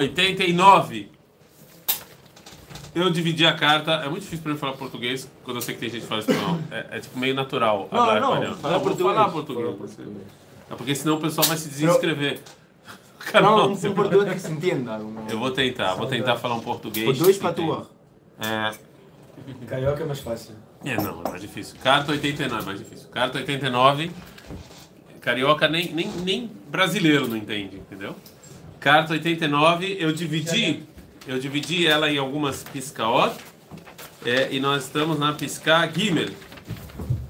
89. Eu dividi a carta. É muito difícil pra mim falar português quando eu sei que tem gente que fala espanhol. É, é tipo meio natural Não, falar não, espanhol. fala Não, vou português. falar português. Fala português. É porque senão o pessoal vai se desinscrever. Não, não, um português que se entenda. um- Eu vou tentar, vou tentar falar um português. Por dois que para tua. É, Carioca é mais fácil. é, não, é mais difícil. Carta 89 é mais difícil. Carta 89, carioca nem, nem, nem brasileiro não entende, entendeu? Carta 89, eu dividi, eu dividi ela em algumas piscaot, é, e nós estamos na pisca Gimel.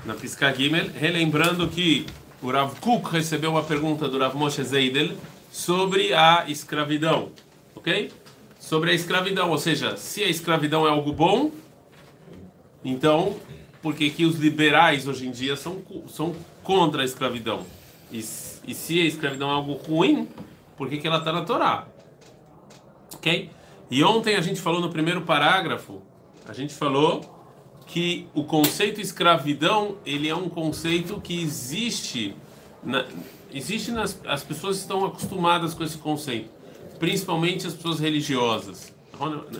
Na pisca Gimel, relembrando que o Rav Kuk recebeu uma pergunta do Rav Moshe Zeidel sobre a escravidão, ok? Sobre a escravidão, ou seja, se a escravidão é algo bom, então, por que, que os liberais hoje em dia são, são contra a escravidão? E, e se a escravidão é algo ruim, por que, que ela está na Torá? Ok? E ontem a gente falou no primeiro parágrafo, a gente falou que o conceito escravidão ele é um conceito que existe na, existe nas as pessoas estão acostumadas com esse conceito principalmente as pessoas religiosas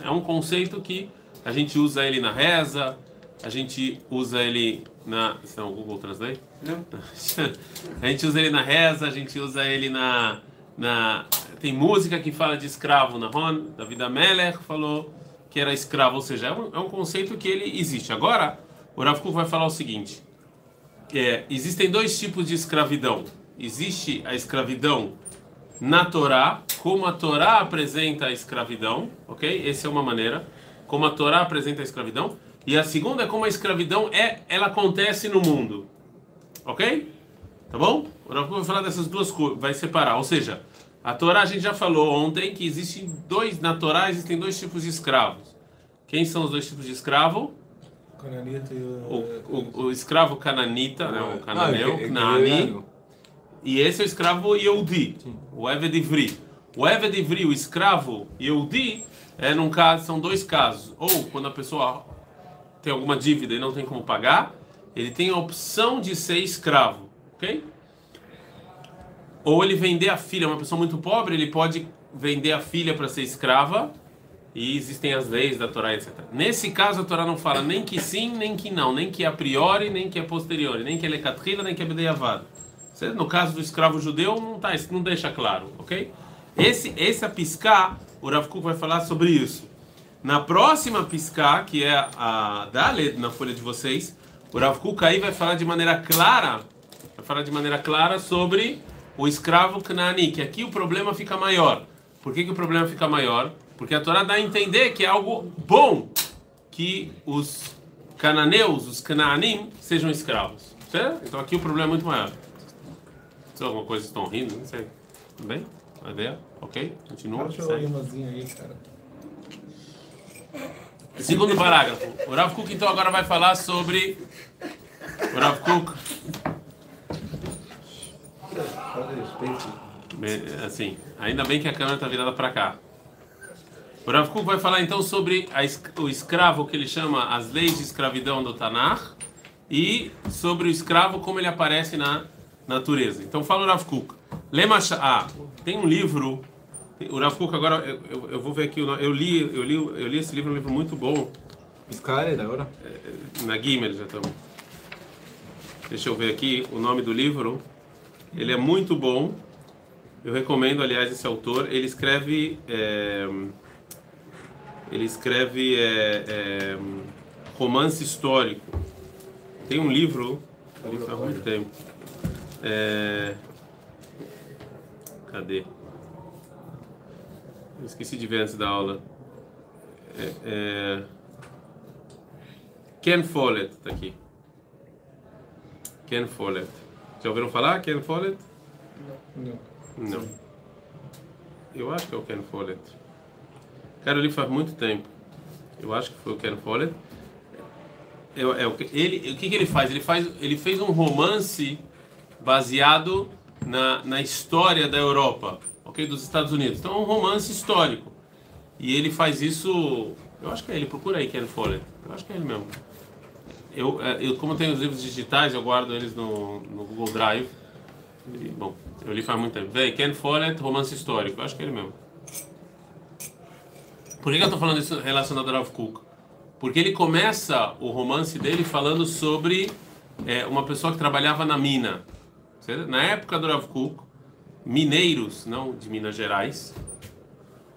é um conceito que a gente usa ele na reza a gente usa ele na isso é o Google Translate Não. a gente usa ele na reza a gente usa ele na na tem música que fala de escravo na Ron David Ameller falou que era escravo, ou seja, é um, é um conceito que ele existe. Agora, o Rav vai falar o seguinte: é, existem dois tipos de escravidão. Existe a escravidão na Torá, como a Torá apresenta a escravidão, ok? Essa é uma maneira, como a Torá apresenta a escravidão. E a segunda é como a escravidão é, ela acontece no mundo, ok? Tá bom? O Rav vai falar dessas duas coisas, vai separar. Ou seja, a Torá a gente já falou ontem que existem dois, na Torá existem dois tipos de escravos. Quem são os dois tipos de escravo? Cananita e O, o. o, o escravo cananita, né, o cananeu, Ah, é- é- Canaani, é- e esse é o escravo Yehudi, o Eved Ivri. O Eved Ivri, o escravo Yehudi, é num caso, são dois casos. Ou quando a pessoa tem alguma dívida e não tem como pagar, ele tem a opção de ser escravo, ok? Ou ele vender a filha, uma pessoa muito pobre, ele pode vender a filha para ser escrava, e existem as leis da Torá, etc. Nesse caso, a Torá não fala nem que sim, nem que não, nem que é a priori, nem que é posteriori, nem que é lecatrila, nem que é bedeiavad. Certo? No caso do escravo judeu, não, tá, não deixa claro, ok? Esse, esse a piscar, o Rav Kuk vai falar sobre isso. Na próxima piscar, que é a Dalet na folha de vocês, o Rav Kuk aí vai falar de maneira clara, vai falar de maneira clara sobre o escravo Canaani, que aqui o problema fica maior. Por que, que o problema fica maior? Porque a Torá dá a entender que é algo bom que os cananeus, os canaanim, sejam escravos. Certo? Então aqui o problema é muito maior. Se alguma coisa estão rindo, não sei. Tudo bem? Ideia? Ok? Continua. Segue. aí, cara. Segundo parágrafo. O Rav Kuk então agora vai falar sobre. O Rav Kuk. Falta de respeito. Bem, Assim, ainda bem que a câmera está virada para cá. O Rav Kuk vai falar então sobre a o escravo que ele chama as leis de escravidão do Tanakh e sobre o escravo como ele aparece na natureza. Então fala o Rav Kuk. Lema ah, tem um livro. O Rav Kuk agora eu, eu, eu vou ver aqui. o nome- Eu li, eu li, eu li esse livro, um livro muito bom. Piscar agora? Na Gimel já estamos. Deixa eu ver aqui o nome do livro. Ele é muito bom. Eu recomendo, aliás, esse autor. Ele escreve. é, ele escreve é, é, romance histórico. Tem um livro. Ele faz muito tempo. É, cadê? Eu esqueci de ver antes da aula. É, é, Ken Follett tá aqui. Ken Follett. Já ouviram falar Ken Follett? Não. Não. Eu acho que é o Ken Follett. Cara, ele faz muito tempo. Eu acho que foi o Ken Follett. É, o que- ele, o que, que ele faz? Ele, faz? ele fez um romance baseado na, na história da Europa, ok? Dos Estados Unidos. Então é um romance histórico. E ele faz isso. Eu acho que é ele, procura aí Ken Follett. Eu acho que é ele mesmo. Eu, é, eu, como eu tenho os livros digitais, eu guardo eles no, no Google Drive. E, bom, eu li faz muito tempo. Véi, Ken Follett, romance histórico. Eu acho que é ele mesmo. Por que, eu estou falando isso relacionado ao Rav Kuk? Porque ele começa o romance dele falando sobre é, uma pessoa que trabalhava na mina. Na época do Rav Kuk, mineiros, não de Minas Gerais,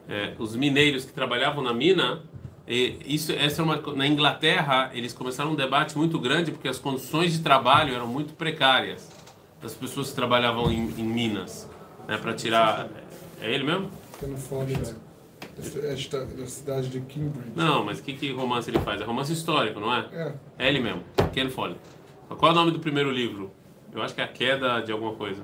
é, os mineiros que trabalhavam na mina, e isso, essa é uma, na Inglaterra, eles começaram um debate muito grande porque as condições de trabalho eram muito precárias das pessoas que trabalhavam em, em minas, né, para tirar. É ele mesmo? Fica no fone, velho. É esta- da cidade de Cambridge. Não, mas que, que romance ele faz? É romance histórico, não é? É, É ele mesmo, Ken Follett. Qual é o nome do primeiro livro? Eu acho que é A Queda de alguma coisa.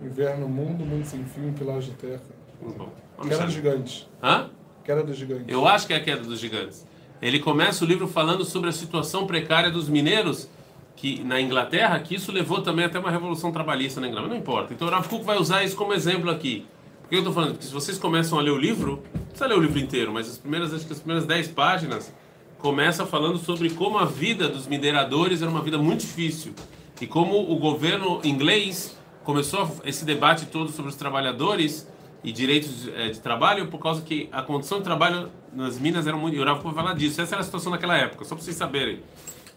Inverno, Mundo, Mundo Sem Fim, Pilar de Terra. Bom, Queda saber. Gigante. Hã? Queda do Gigante. Eu acho que é a queda dos gigantes. Ele começa o livro falando sobre a situação precária dos mineiros que na Inglaterra, que isso levou também até uma revolução trabalhista na Inglaterra. Não importa. Então o Rav Kuk vai usar isso como exemplo aqui. Por que eu estou falando? Porque se vocês começam a ler o livro, não precisa ler o livro inteiro, mas as primeiras, acho que as primeiras 10 páginas começa falando sobre como a vida dos mineradores era uma vida muito difícil e como o governo inglês começou esse debate todo sobre os trabalhadores e direitos eh, de trabalho por causa que a condição de trabalho nas minas era muito. E o Rav Kuk falar disso. Essa era a situação naquela época, só para vocês saberem.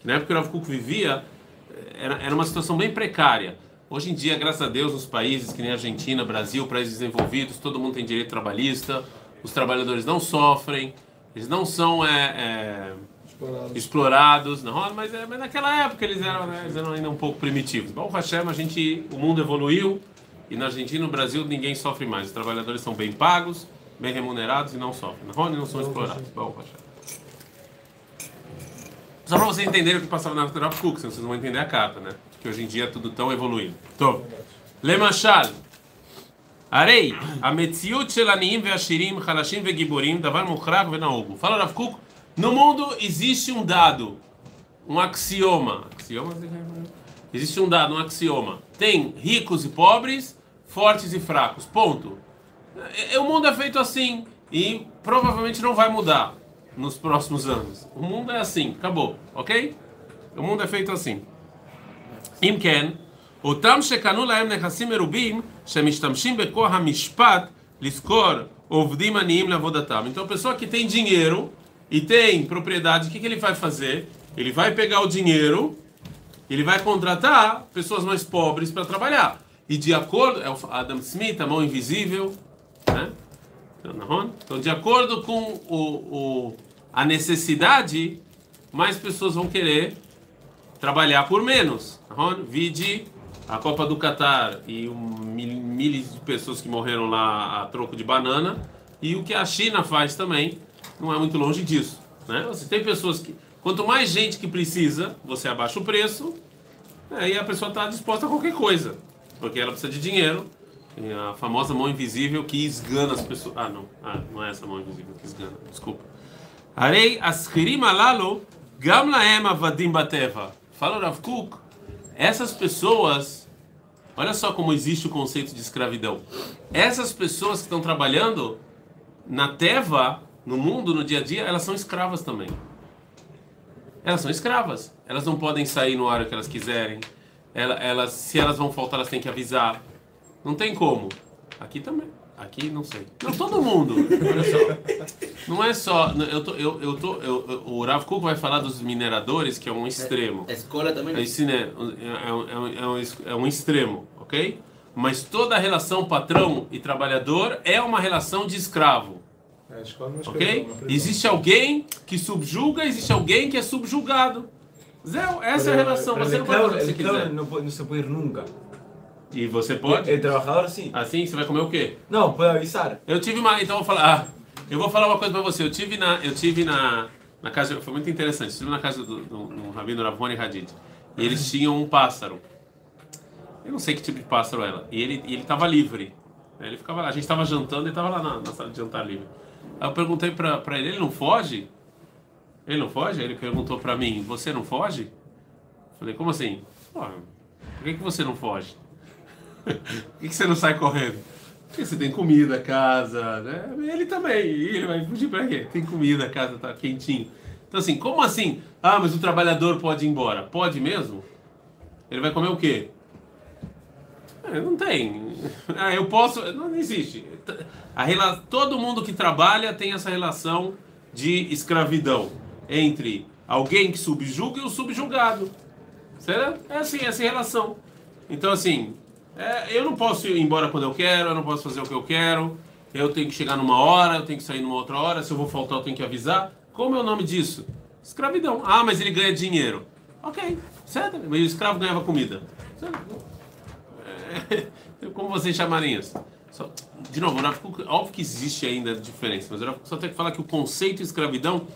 Na época que o Rav Kuk vivia, eh, era, era uma situação bem precária. Hoje em dia, graças a Deus, nos países que nem Argentina, Brasil, países desenvolvidos, todo mundo tem direito trabalhista, os trabalhadores não sofrem, eles não são é, é, Explorado. explorados, não, mas, é, mas naquela época eles eram, né, eles eram ainda um pouco primitivos. Bom, Hashem, a gente, o mundo evoluiu e na Argentina e no Brasil ninguém sofre mais. Os trabalhadores são bem pagos, bem remunerados e não sofrem. Na Rony não são explorados. Bom, Pachá. Só para vocês entenderem o que passava na Rav Kuk, senão vocês não vão entender a carta, né? Que hoje em dia é tudo tão evoluído. Então, Lemachal. Arei, a metziut shelaniim ve'ashirim, halashim ve'giborim, davar mukhrak ve'naogu. Fala Rav Kuk, no mundo existe um dado, um axioma. Axioma? Né? Existe um dado, um axioma. Tem ricos e pobres fortes e fracos. Ponto. É- é- O mundo é feito assim e provavelmente não vai mudar nos próximos anos. O mundo é assim, acabou, ok? O mundo é feito assim. אם כן, אותם שקנו להם נכסים מרובים, שמשתמשים בכוח המשפט לשכור עובדים עניים לעבודתם. Então, a pessoa que tem dinheiro e tem propriedade, o que, que ele vai fazer? Ele vai pegar o dinheiro, ele vai contratar pessoas mais pobres para trabalhar. E de acordo, é o Adam Smith, a mão invisível, né? Então, de acordo com o, o, a necessidade, mais pessoas vão querer trabalhar por menos. Ron, vide a Copa do Catar e um, mil, milhares de pessoas que morreram lá a troco de banana e o que a China faz também não é muito longe disso, né? Você tem pessoas que quanto mais gente que precisa, você abaixa o preço, aí a pessoa está disposta a qualquer coisa, porque ela precisa de dinheiro. E a famosa mão invisível que esgana as pessoas. Ah, não. Ah, não é essa mão invisível que esgana. Desculpa. Arei aschirim alalo gam laem avadim bateva. Fala Rav Kuk, essas pessoas, olha só como existe o conceito de escravidão. Essas pessoas que estão trabalhando na teva, no mundo, no dia a dia, elas são escravas também. Elas são escravas. Elas não podem sair no horário que elas quiserem ela- Elas, se elas vão faltar, elas têm que avisar. Não tem como. Aqui também. Aqui não sei. Não, todo mundo. Olha só. Não é só. Eu tô, eu, eu tô, eu, eu- o Rav Kuk vai falar dos mineradores, que é um extremo. A escola também. É, né, é, um- é, um- é, um, é um extremo, ok? Mas toda a relação patrão e trabalhador é uma relação de escravo, É, a escola não é ok? é prisão. Existe alguém que subjuga, existe alguém que é subjugado. Zé, essa é a relação. Você não pode fazer o que quiser. puede- no se puede ir nunca. E você pode? El trabajador sí. Assim, você vai comer o quê? No, puede avisar. Eu tive uma. Então eu vou falar. Ah, eu vou falar uma coisa pra você. Eu tive na. Eu tive na. Na casa. Foi muito interessante. Eu estive na casa do, do, do Rabino Ravone Hadid. E eles tinham um pássaro. Eu não sei que tipo de pássaro era. E ele, e ele tava livre. Ele ficava lá. A gente tava jantando e ele tava lá na, na sala de jantar livre. Aí eu perguntei pra, pra ele: ele não foge? Ele não foge? Ele perguntou pra mim: você não foge? Falei: como assim? Por que, que você não foge? Por que, que você não sai correndo? Porque você tem comida, casa, né? Ele também. Ele vai fugir pra quê? Tem comida, casa tá quentinho. Então assim, como assim? Ah, mas o trabalhador pode ir embora. Pode mesmo? Ele vai comer o quê? É, Não tem. Ah, eu posso. Não existe. A rela... Todo mundo que trabalha tem essa relação de escravidão entre alguém que subjuga e o subjugado. Certo? É assim, essa relação. Então, assim, é, eu não posso ir embora quando eu quero, eu não posso fazer o que eu quero, eu tenho que chegar numa hora, eu tenho que sair numa outra hora, se eu vou faltar, eu tenho que avisar. Como é o nome disso? Escravidão. Ah, mas ele ganha dinheiro. Ok, certo? Mas o escravo ganhava comida. É, como vocês chamarem isso? Só- de novo, o Kuk- óbvio que existe ainda diferença, mas o Kuk só tem que falar que o conceito de escravidão,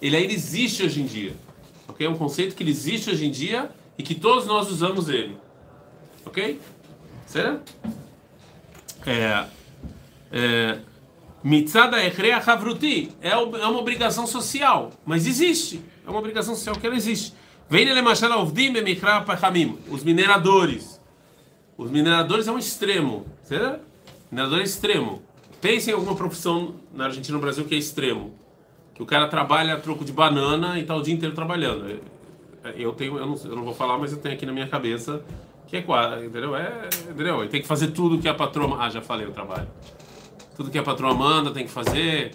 ele ainda existe hoje em dia. Ok? É um conceito que ele existe hoje em dia e que todos nós usamos ele. Ok? Certo? É, é, Mitzada Echrea Havruti é é uma obrigação social, mas existe. É uma obrigação social que ela existe. Vem os mineradores. Os mineradores é um extremo, certo? Minerador é extremo. Pense em alguma profissão na Argentina e no Brasil que é extremo. Que o cara trabalha a troco de banana e está o dia inteiro trabalhando. Eu tenho, eu não, eu não vou falar, mas eu tenho aqui na minha cabeça que é quase, entendeu? É, entendeu? Ele tem que fazer tudo que a patroa. Ah, já falei o trabalho. Tudo que a patroa manda tem que fazer,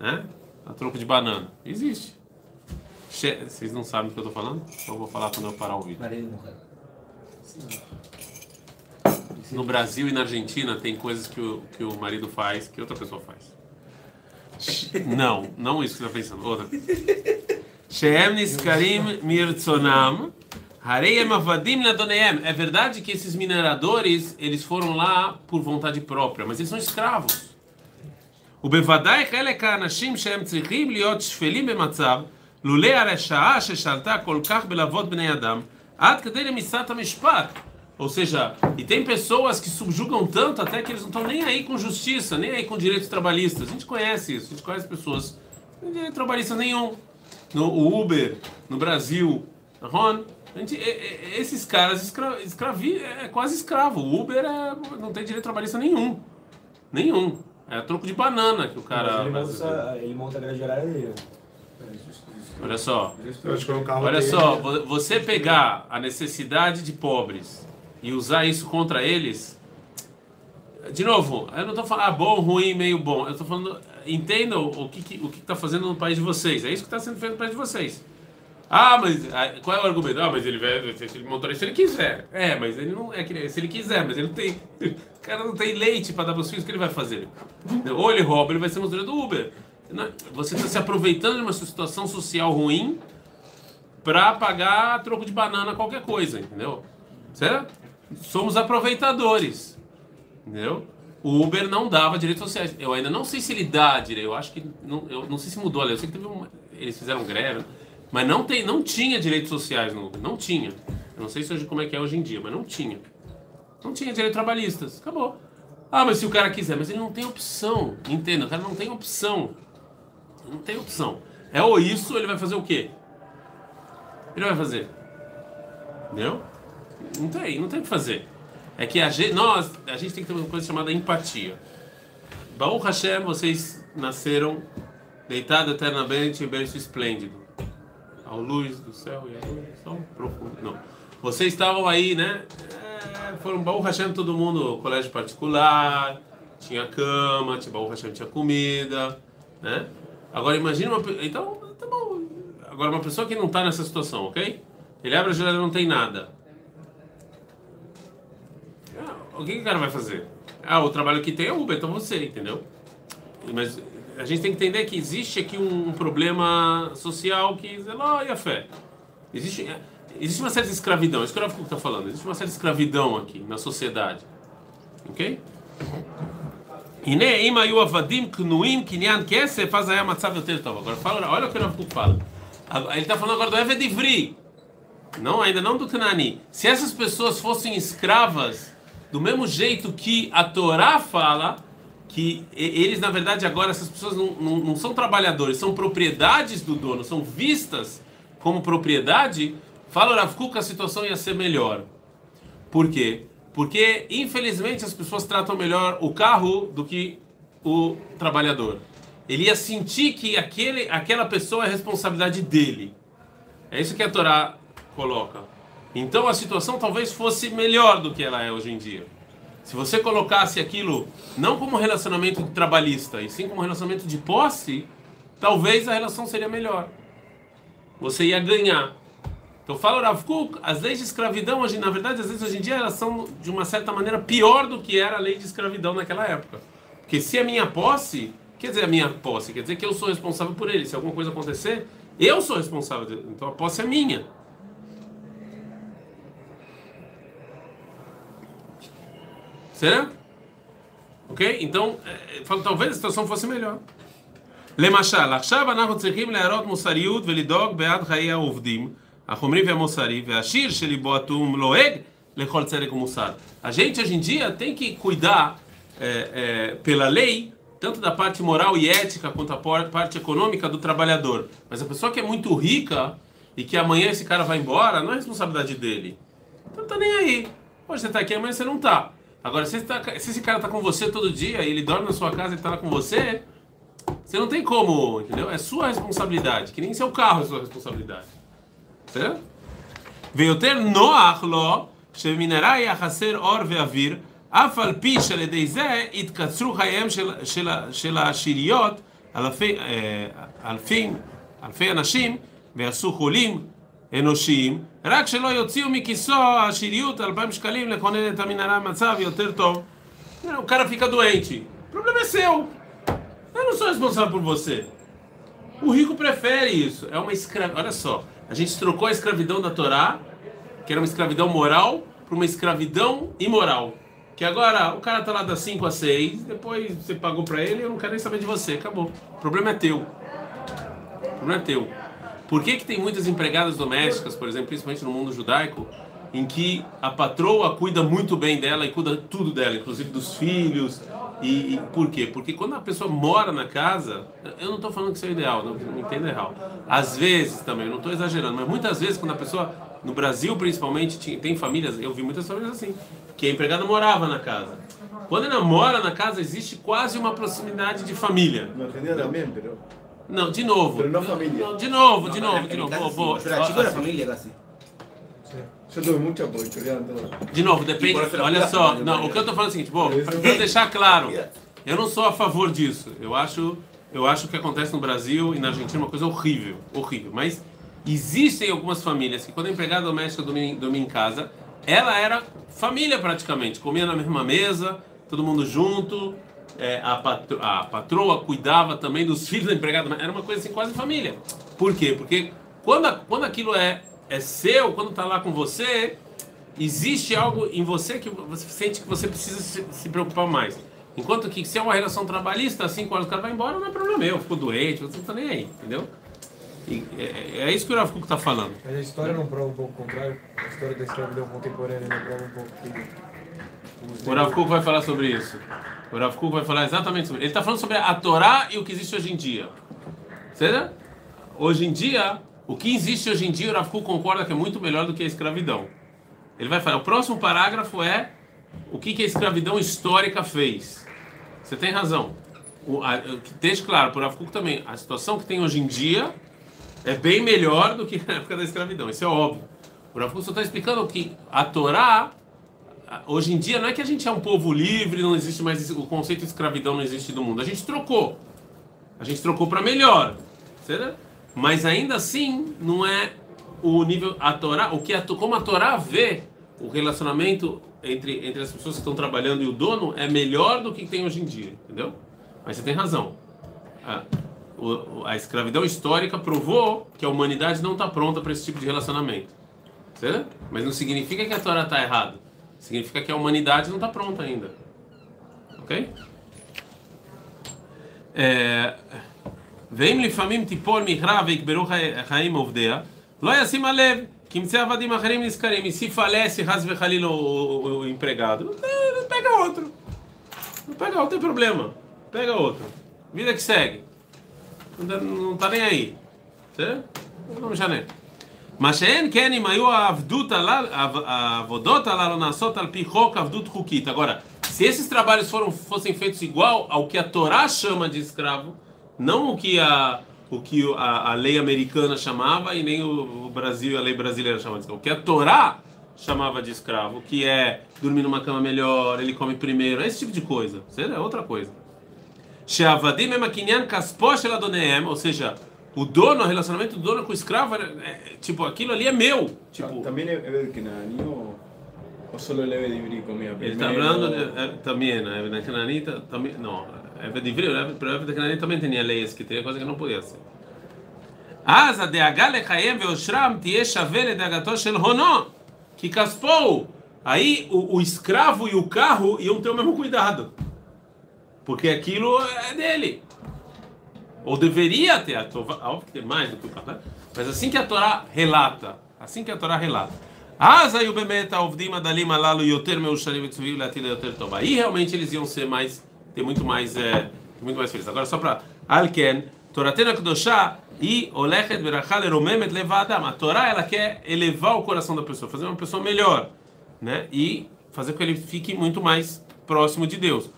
né? A troco de banana. Existe. Che- Vocês não sabem o que eu tô falando? Então eu vou falar quando eu parar o vídeo. No Brasil e na Argentina tem coisas que o, que o marido faz que outra pessoa faz. Não, não isso que você está pensando. Outra. Sheem niskarim mirtzonam, hareim avadim ladoneem. É verdade que esses mineradores, eles foram lá por vontade própria, mas eles são escravos. ובוודאי חלק האנשים שהם צריכים להיות שפלים במצב, לולא הרשעה ששלטה כל כך בלוות בני אדם, עד כדי רמיסת המשפט. Ou seja, e tem pessoas que subjugam tanto até que eles não estão nem aí com justiça, nem aí com direitos trabalhistas. A gente conhece isso, a gente conhece pessoas não tem direito trabalhista nenhum. No o Uber, no Brasil, na Ron, a gente, esses caras escra, escravi, é quase escravo. O Uber é- não tem direito trabalhista nenhum. Nenhum. É troco de banana que o cara. Mas ele, monta, ele monta a grade horária dele. Olha só. Eu acho que foi um carro Olha dele. só, vo- você pegar a necessidade de pobres e usar isso contra eles. De novo, eu não estou falando ah, bom, ruim, meio bom. Eu estou falando, entendam o que que- o que está fazendo no país de vocês. É isso que está sendo feito no país de vocês. Ah, mas ah, qual é o argumento? Ah, mas ele vai, se ele montar se ele quiser. É, mas ele não é que se ele quiser, mas ele não tem. O cara não tem leite para dar para os filhos, o que ele vai fazer? Ou ele rouba, ele vai ser motorista do Uber. Você está se aproveitando de uma situação social ruim para pagar troco de banana qualquer coisa, entendeu? Certo? Somos aproveitadores, entendeu? O Uber não dava direitos sociais. Eu ainda não sei se ele dá direito. Eu acho que não, eu não sei se mudou a lei. Eu sei que teve uma, eles fizeram greve, mas não tem, não tinha direitos sociais no Uber. Não tinha. Eu não sei se hoje como é que é hoje em dia, mas não tinha. Não tinha direitos trabalhistas. Acabou. Ah, mas se o cara quiser, mas ele não tem opção. Entenda, o cara não tem opção. Não tem opção. É ou isso, ele vai fazer o quê? Ele vai fazer. Entendeu? Não tem, não tem o que fazer. É que a gente, nós, a gente tem que ter uma coisa chamada empatia. Baruch Hashem, vocês nasceram deitados eternamente em berço esplêndido. Ao luz do céu e a luz tão profundo. Não. Vocês estavam aí, né? É, foram Baruch Hashem, todo mundo, colégio particular, tinha cama, tinha Baruch Hashem, tinha comida, né? Agora imagina uma então, tá bom. Agora uma pessoa que não está nessa situação, ok? Ele abre a geladeira não tem nada Ah, O que, que o cara vai fazer? Ah, o trabalho que tem é Uber, então você, entendeu? Mas a gente tem que entender que existe aqui um, um problema social que é lá e a fé. Existe, é, existe uma certa escravidão, isso que o Rav Kuk está falando. Existe uma certa escravidão aqui na sociedade. Ok? הנה, אם היו עבדים קנויים קניין כסף, אז היה מצב יותר טוב. Agora, fala, olha o que o Rav Kuk fala. Ele está falando agora do Eved Ivri. Não, ainda não do Canani. Se essas pessoas fossem escravas, do mesmo jeito que a Torá fala, que eles, na verdade, agora, essas pessoas não, não, não são trabalhadores, são propriedades do dono, são vistas como propriedade, fala Rav Kuk, a situação ia ser melhor. Por quê? Porque, infelizmente, as pessoas tratam melhor o carro do que o trabalhador. Ele ia sentir que aquele, aquela pessoa é responsabilidade dele. É isso que a Torá coloca. Então a situação talvez fosse melhor do que ela é hoje em dia. Se você colocasse aquilo não como relacionamento trabalhista, e sim como relacionamento de posse, talvez a relação seria melhor. Você ia ganhar. Então fala Rav Kuk, as leis de escravidão hoje, na verdade, às vezes hoje em dia elas são de uma certa maneira pior do que era a lei de escravidão naquela época. Porque se é minha posse, quer dizer a minha posse, quer dizer que eu sou responsável por ele. Se alguma coisa acontecer, eu sou responsável. Então a posse é minha. Será? Ok? Então, falo, talvez a situação fosse melhor. למשל, עכשיו אנחנו צריכים להראות מוסריות ולדאוג בעד חיי העובדים, החומרי והמוסרי, והשיר שליבו אטום לועג לכל צדק ומוסר. A gente hoje em dia tem que cuidar é, é, pela lei, tanto da parte moral e ética quanto a parte econômica do trabalhador. Mas a pessoa que é muito rica e que amanhã esse cara vai embora, não é responsabilidade dele. Então tá nem aí. Hoje você tá aqui, amanhã você não tá. Agora, se, tá, se esse cara tá com você todo dia e ele dorme na sua casa e tá lá com você, você não tem como, entendeu? É sua responsabilidade, que nem seu carro é sua responsabilidadade. Certo? ויותר נוח לו שמנהרה יחסר אור ואוויר, אף על פי שעל ידי זה יתקצרו חייהם של, של, של השאריות אלפי, אלפי, אלפי אנשים ויעשו חולים אנושיים, רק שלא יוציאו מכיסו השאריות אלפיים שקלים לכונן את המנהרה במצב יותר טוב. O cara fica doente. O problema é seu. Eu não sou responsável por você. O rico prefere isso. É uma escravidão. Olha só, a gente trocou a escravidão da Torá, que era uma escravidão moral, para uma escravidão imoral. Que agora o cara tá lá das 5 a 6, depois você pagou para ele, eu não quero nem saber de você, acabou. O problema é teu. O problema é teu. Por que, que tem muitas empregadas domésticas, por exemplo, principalmente no mundo judaico, em que a patroa cuida muito bem dela e cuida tudo dela, inclusive dos filhos, e, e, por quê? Porque quando a pessoa mora na casa, eu não estou falando que isso é ideal, não, não entenda errado. Às vezes também, não estou exagerando, mas muitas vezes quando a pessoa, no Brasil principalmente, tem famílias, eu vi muitas famílias assim, que a empregada morava na casa. Quando ela mora na casa, existe quase uma proximidade de família. Não entendia também. Não, de novo. Pero não família. Não, de novo, de novo, de novo. Vou, vou, Pero la chica era familia casi. Eu tuve muita apoio. De novo, depende. Olha só, não, o que eu estou falando é o seguinte, bom, para deixar claro, eu não sou a favor disso. Eu acho, eu acho que acontece no Brasil e na Argentina uma coisa horrível, horrível. Mas existem algumas famílias que quando a empregada doméstica dormia, dormia em casa, ela era família praticamente, comia na mesma mesa, todo mundo junto. É, a, patro, a patroa cuidava também dos filhos da empregada, era uma coisa assim quase família. Por quê? Porque quando, quando aquilo é é seu, quando está lá com você, existe algo em você que você sente que você precisa se, se preocupar mais. Enquanto que se é uma relação trabalhista, assim, quando o cara vai embora, não é problema meu, ficou doente, você não está nem aí, entendeu? E é, é, isso que o Rav está falando. Mas a história não prova um pouco o contrário? A história da escravidão contemporânea não prova um pouco que... O Rav vai falar sobre isso. O Rav vai falar exatamente sobre isso. Ele está falando sobre a Torá e o que existe hoje em dia. Certo? Hoje em dia, o que existe hoje em dia, o Rav concorda que é muito melhor do que a escravidão. Ele vai falar, o próximo parágrafo é o que, que a escravidão histórica fez. Você tem razão. O, a, deixa claro, o Rav também, a situação que tem hoje em dia é bem melhor do que na época da escravidão, isso é óbvio. O Rav só está explicando que a Torá, hoje em dia, não é que a gente é um povo livre, não existe mais o conceito de escravidão não existe no mundo. A gente trocou. A gente trocou para melhor. Certo? Mas ainda assim, não é o nível a Torá, o que a, como a Torá vê o relacionamento entre, entre as pessoas que estão trabalhando e o dono é melhor do que tem hoje em dia, entendeu? Mas você tem razão. A, a escravidão histórica provou que a humanidade não está pronta para esse tipo de relacionamento. Certo? Mas não significa que a Torá está errada. Significa que a humanidade não está pronta ainda. Ok? É... ואם לפעמים תיפול מכרה ויקברו חיים עובדיה, לא ישים הלב, כי ימצא עבדים אחרים נזכרים. E se falece, חס וחלילה, o, o empregado, pega outro. Não pega outro, tem problema. Pega outro. Vida que segue. Não tá nem aí. Certo? לא משנה. מה שאין כן אם היו העבדות הלל, העבודות הללו נעשות על פי חוק עבדות חוקית. Agora, se esses trabalhos foram, fossem feitos igual ao que a Torá chama de escravo, não o que a o que a, a lei americana chamava e nem o, o Brasil a lei brasileira chamava. O que a Torá chamava de escravo, que é dormir numa cama melhor, ele come primeiro, esse tipo de coisa. É outra coisa. Sheavadim emakinyan kasposh eladoneem, ou seja, o dono, o relacionamento do dono com o escravo, é, é, tipo, aquilo ali é meu. Tipo, Também é é que na ou, ou só o leve de ivri comia ele está falando de- é, também, né? Na Cananita, também, não, é de Ivri, para a Cananita também tinha leis que teria coisa que não podia ser. אז הדאגה לחייהם ואושרם תהיה שווה לדאגתו של הונו, כי כספו הוא. Aí o, o escravo e o carro iam ter o mesmo cuidado, porque aquilo é dele. ou deveria ter a Torá, óbvio que tem mais do que o Tartan, mas assim que a Torá relata, assim que a Torá relata. Asa e o Bemeta, Ovdima, Dalima, Lalo, Yoter, Meusharim, Tzuvim, Latila, Yoter, Toba. Aí realmente eles iam ser mais, ter muito mais, é, muito mais felizes. Agora só para Alken, Toratena Kudoshá e Olechet, Berachal, Eromemet, Levadam. A Torá, ela quer elevar o coração da pessoa, fazer uma pessoa melhor, né? E fazer com que ele fique muito mais próximo de Deus.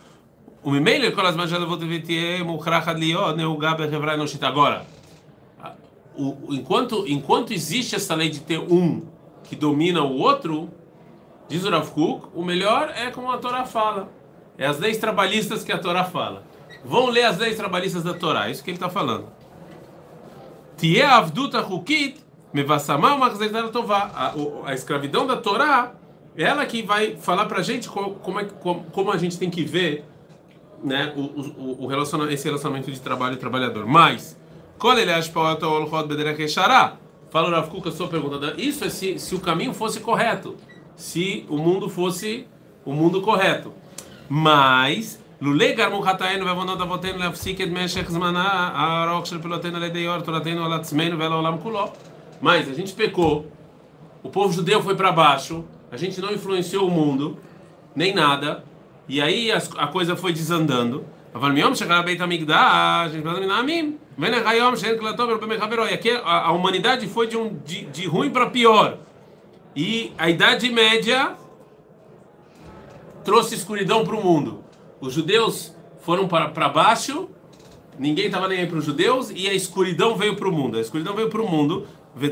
O Mimele, quando as manchas vão ter que liod, neugá berhevrai no shita. Agora, o, enquanto, enquanto existe essa lei de ter um que domina o outro, diz o Rav Kuk, o melhor é como a Torá fala. É as leis trabalhistas que a Torá fala. Vão ler as leis trabalhistas da Torá, é isso que ele está falando. Tie avduta hukit mevassamah machzeitar tová. A escravidão da Torá, ela que vai falar para a gente como, é como, como a gente tem que ver né, o, o, o relaciona esse relacionamento de trabalho e trabalhador. Mas, qual ele acha Fala o Rav Kuka, sua pergunta. Isso é se, se o caminho fosse correto, se o mundo fosse o mundo correto. Mas Lulei. Mas a gente pecou, o povo judeu foi para baixo, a gente não influenciou o mundo, nem nada. E aí a, coisa foi desandando. A e aqui a, a humanidade foi de, um, de, de ruim para pior. E a Idade Média trouxe escuridão para o mundo. Os judeus foram para baixo, ninguém estava nem aí para os judeus, e a escuridão veio para o mundo. A escuridão veio para o mundo. Mas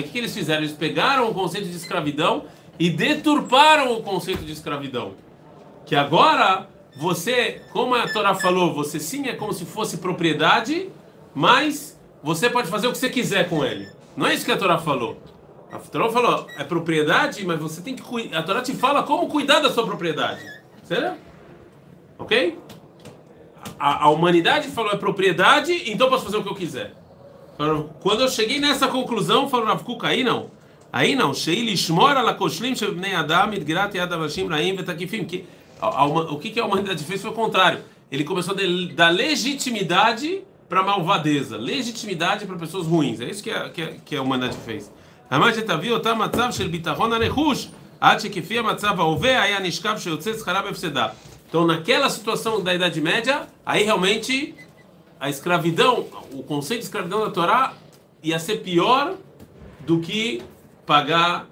o que, que eles fizeram? Eles pegaram o conceito de escravidão e deturparam o conceito de escravidão. Que agora, você, como a Torá falou, você sim é como se fosse propriedade, mas você pode fazer o que você quiser com ele. Não é isso que a Torá falou. A Torá falou, é propriedade, mas você tem que cuidar. A Torá te fala como cuidar da sua propriedade. Certo? Ok? A, a humanidade falou é propriedade, então posso fazer o que eu quiser. Quando eu cheguei nessa conclusão, falou Rav Kuk, aí não. Aí não, Sheil Ishmora Lakoshlim Shebnei Adam Idgrat e Adavashim Raim Vetakifim. Que, a, a, o que, que a humanidade fez foi o contrário. Ele começou a dar legitimidade para malvadeza, legitimidade para pessoas ruins. É isso que a, que a, que a humanidade fez. Amad Tavi Otam Matzav Shel Bitachon Anechush Ad Shekifia Matzav Aove Aya Nishkav Sheyotze Tzcharav Efsedah. Então, naquela situação da Idade Média, aí realmente a escravidão, o conceito de escravidão da Torá ia ser pior do que pagar,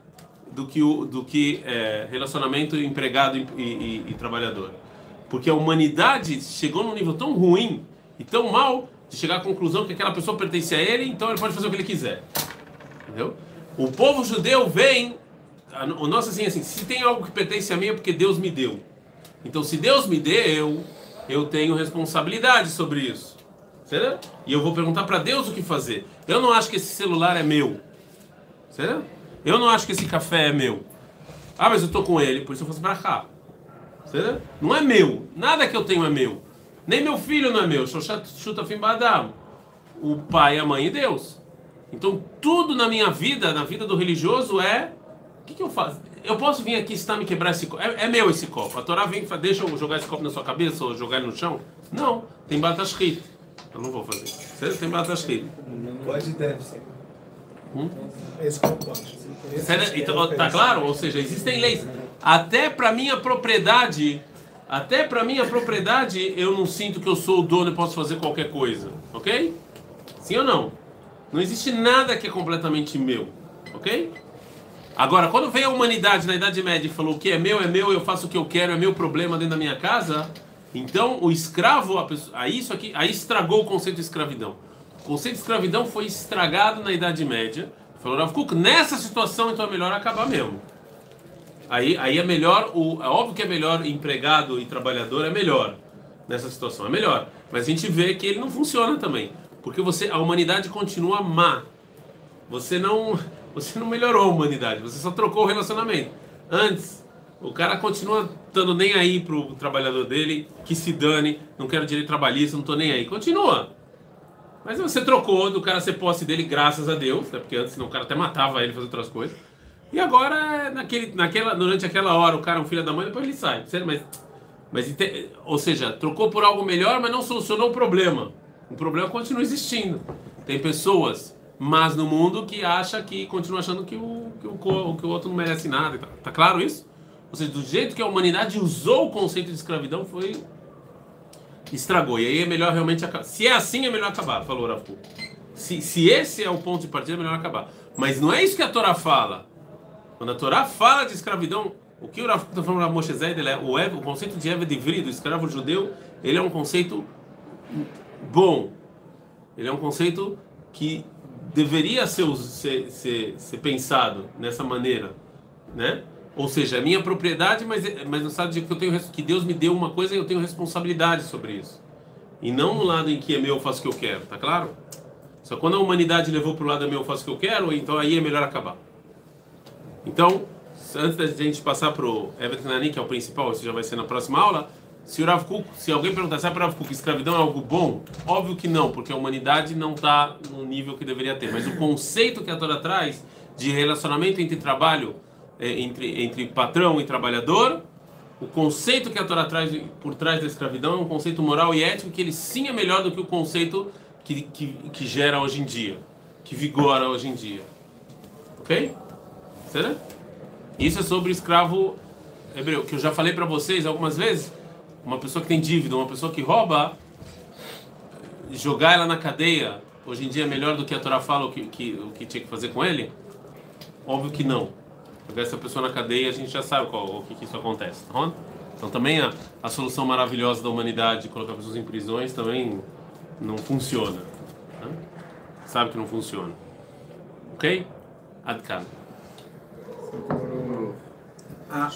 do que, o, do que é, relacionamento empregado e, e- e trabalhador. Porque a humanidade chegou num nível tão ruim e tão mal de chegar à conclusão que aquela pessoa pertence a ele, então ele pode fazer o que ele quiser. Entendeu? O povo judeu vem, o nosso assim, assim, se tem algo que pertence a mim é porque Deus me deu. Então, se Deus me deu, eu tenho responsabilidade sobre isso. Certo? E eu vou perguntar para Deus o que fazer. Eu não acho que esse celular é meu. Certo? Eu não acho que esse café é meu. Ah, mas eu tô com ele, por isso eu faço pra cá. Não é meu. Nada que eu tenho é meu. Nem meu filho não é meu. Chuta fim badam. O pai, a mãe e Deus. Então, tudo na minha vida, na vida do religioso, é. O que, que eu faço? Eu posso vir aqui estar me quebrar esse copo? É, é meu esse copo. A Torá vem e fala, deixa eu jogar esse copo na sua cabeça ou jogar ele no chão? Não, tem batashrit. Eu não vou fazer. Tem batashrit. Pode e deve. Hum? Esse é então, o tá claro? Ou seja, existem leis. Até para minha propriedade, até para minha propriedade, eu não sinto que eu sou o dono e posso fazer qualquer coisa. Ok? Sim ou não? Não existe nada que é completamente meu. Ok? Agora, quando veio a humanidade na Idade Média e falou o que é meu é meu, eu faço o que eu quero, é meu problema dentro da minha casa, então o escravo, a pessoa, aí isso aqui, aí estragou o conceito de escravidão. O conceito de escravidão foi estragado na Idade Média, Falou Rav Kuk, nessa situação então é melhor acabar mesmo. Aí, aí é melhor, o, é óbvio que é melhor empregado e trabalhador, é melhor nessa situação, é melhor. Mas a gente vê que ele não funciona também, porque você, a humanidade continua má. Você não, você não melhorou a humanidade, você só trocou o relacionamento. Antes, o cara continua estando nem aí pro trabalhador dele, que se dane, não quero direito trabalhista, não tô nem aí. Continua. Mas você trocou do cara ser posse dele, graças a Deus, né? porque antes o cara até matava ele fazer outras coisas. E agora, naquele, naquela, durante aquela hora, o cara é um filho da mãe, depois ele sai. Mas, mas, ou seja, trocou por algo melhor, mas não solucionou o problema. O problema continua existindo. Tem pessoas más no mundo que acha que continua achando que o, que o, que o outro não merece nada. Tá, tá claro isso? Ou seja, do jeito que a humanidade usou o conceito de escravidão, foi estragou. E aí é melhor realmente acabar. Se é assim, é melhor acabar, falou Rafu. Se, se esse é o ponto de partida, é melhor acabar. Mas não é isso que a Torá fala. Quando a Torá fala de escravidão, o que o Rafu está falando para Moshe é o, o conceito de Eved Ivri, do escravo judeu, ele é um conceito bom. Ele é um conceito que deveria ser, ser, ser, ser pensado nessa maneira, né? Ou seja, é minha propriedade, mas, mas no estado de que eu tenho que Deus me deu uma coisa e eu tenho responsabilidade sobre isso. E não no lado em que é meu eu faço o que eu quero, tá claro? Só quando a humanidade levou para o lado é meu eu faço o que eu quero, então aí é melhor acabar. Então, antes da gente passar para o Evet Nani, que é o principal, isso já vai ser na próxima aula, se o Kuk, se alguém perguntar se Rav Kuk, escravidão é algo bom, óbvio que não, porque a humanidade não está no nível que deveria ter. Mas o conceito que a Torá traz de relacionamento entre trabalho entre, entre patrão e trabalhador, o conceito que a Torá traz por trás da escravidão é um conceito moral e ético que ele sim é melhor do que o conceito que, que, que gera hoje em dia, que vigora hoje em dia. Ok? Será? Isso é sobre escravo hebreu, que eu já falei para vocês algumas vezes. Uma pessoa que tem dívida, uma pessoa que rouba, jogar ela na cadeia, hoje em dia é melhor do que a Torá fala o que, que, o que tinha que fazer com ele? Óbvio que não. Jogar essa pessoa na cadeia, a gente já sabe qual, o que, que isso acontece, tá bom? Então também a, a solução maravilhosa da humanidade, colocar pessoas em prisões, também não funciona. Tá? Sabe que não funciona. Ok? Adkan. Ah,